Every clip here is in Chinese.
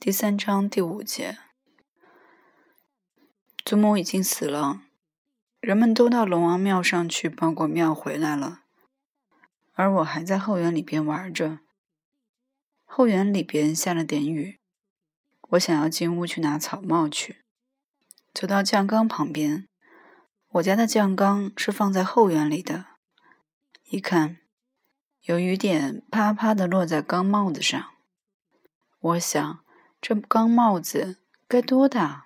第三章第五节，祖母已经死了，人们都到龙王庙上去报过庙回来了，而我还在后园里边玩着。后园里边下了点雨，我想要进屋去拿草帽去。走到酱缸旁边，我家的酱缸是放在后园里的，一看，有雨点啪啪的落在缸帽子上，我想。这钢帽子该多大？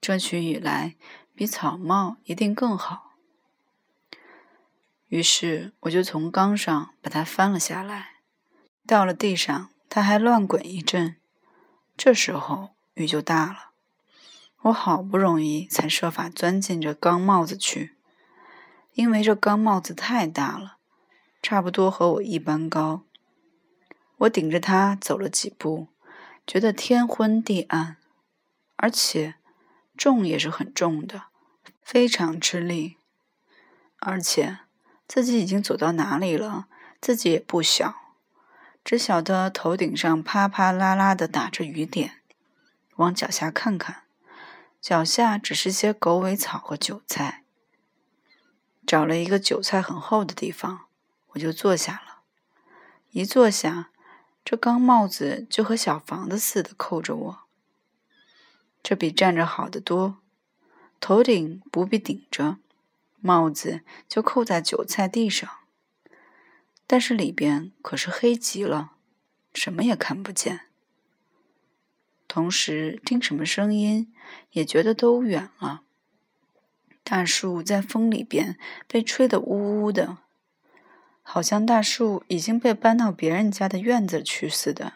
这取雨来比草帽一定更好。于是我就从缸上把它翻了下来，到了地上，它还乱滚一阵。这时候雨就大了，我好不容易才设法钻进这钢帽子去，因为这钢帽子太大了，差不多和我一般高。我顶着它走了几步。觉得天昏地暗，而且重也是很重的，非常吃力。而且自己已经走到哪里了，自己也不小，只晓得头顶上啪啪啦啦的打着雨点。往脚下看看，脚下只是些狗尾草和韭菜。找了一个韭菜很厚的地方，我就坐下了。一坐下。这钢帽子就和小房子似的扣着我，这比站着好得多。头顶不必顶着，帽子就扣在韭菜地上。但是里边可是黑极了，什么也看不见。同时听什么声音也觉得都远了。大树在风里边被吹得呜呜的。好像大树已经被搬到别人家的院子去似的。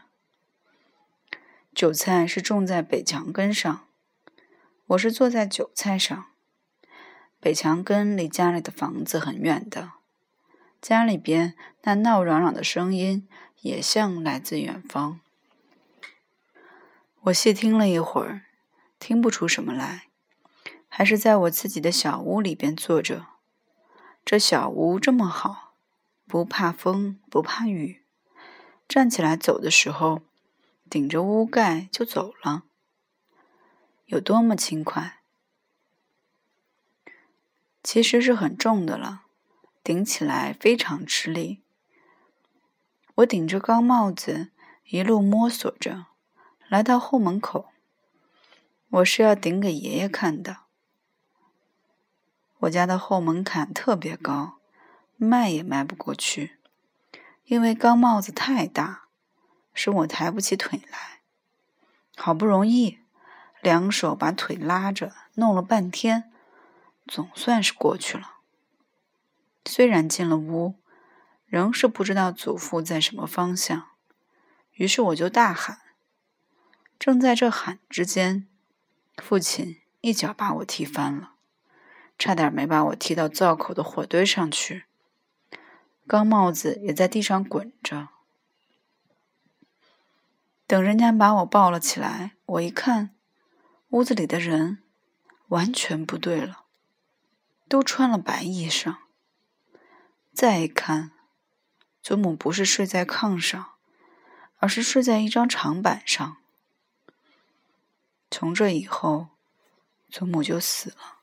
韭菜是种在北墙根上，我是坐在韭菜上。北墙根离家里的房子很远的，家里边那闹嚷嚷的声音也像来自远方。我细听了一会儿，听不出什么来，还是在我自己的小屋里边坐着。这小屋这么好。不怕风，不怕雨，站起来走的时候，顶着屋盖就走了，有多么轻快！其实是很重的了，顶起来非常吃力。我顶着高帽子，一路摸索着，来到后门口。我是要顶给爷爷看的。我家的后门槛特别高。迈也迈不过去，因为钢帽子太大，使我抬不起腿来。好不容易，两手把腿拉着，弄了半天，总算是过去了。虽然进了屋，仍是不知道祖父在什么方向，于是我就大喊。正在这喊之间，父亲一脚把我踢翻了，差点没把我踢到灶口的火堆上去。钢帽子也在地上滚着。等人家把我抱了起来，我一看，屋子里的人完全不对了，都穿了白衣裳。再一看，祖母不是睡在炕上，而是睡在一张长板上。从这以后，祖母就死了。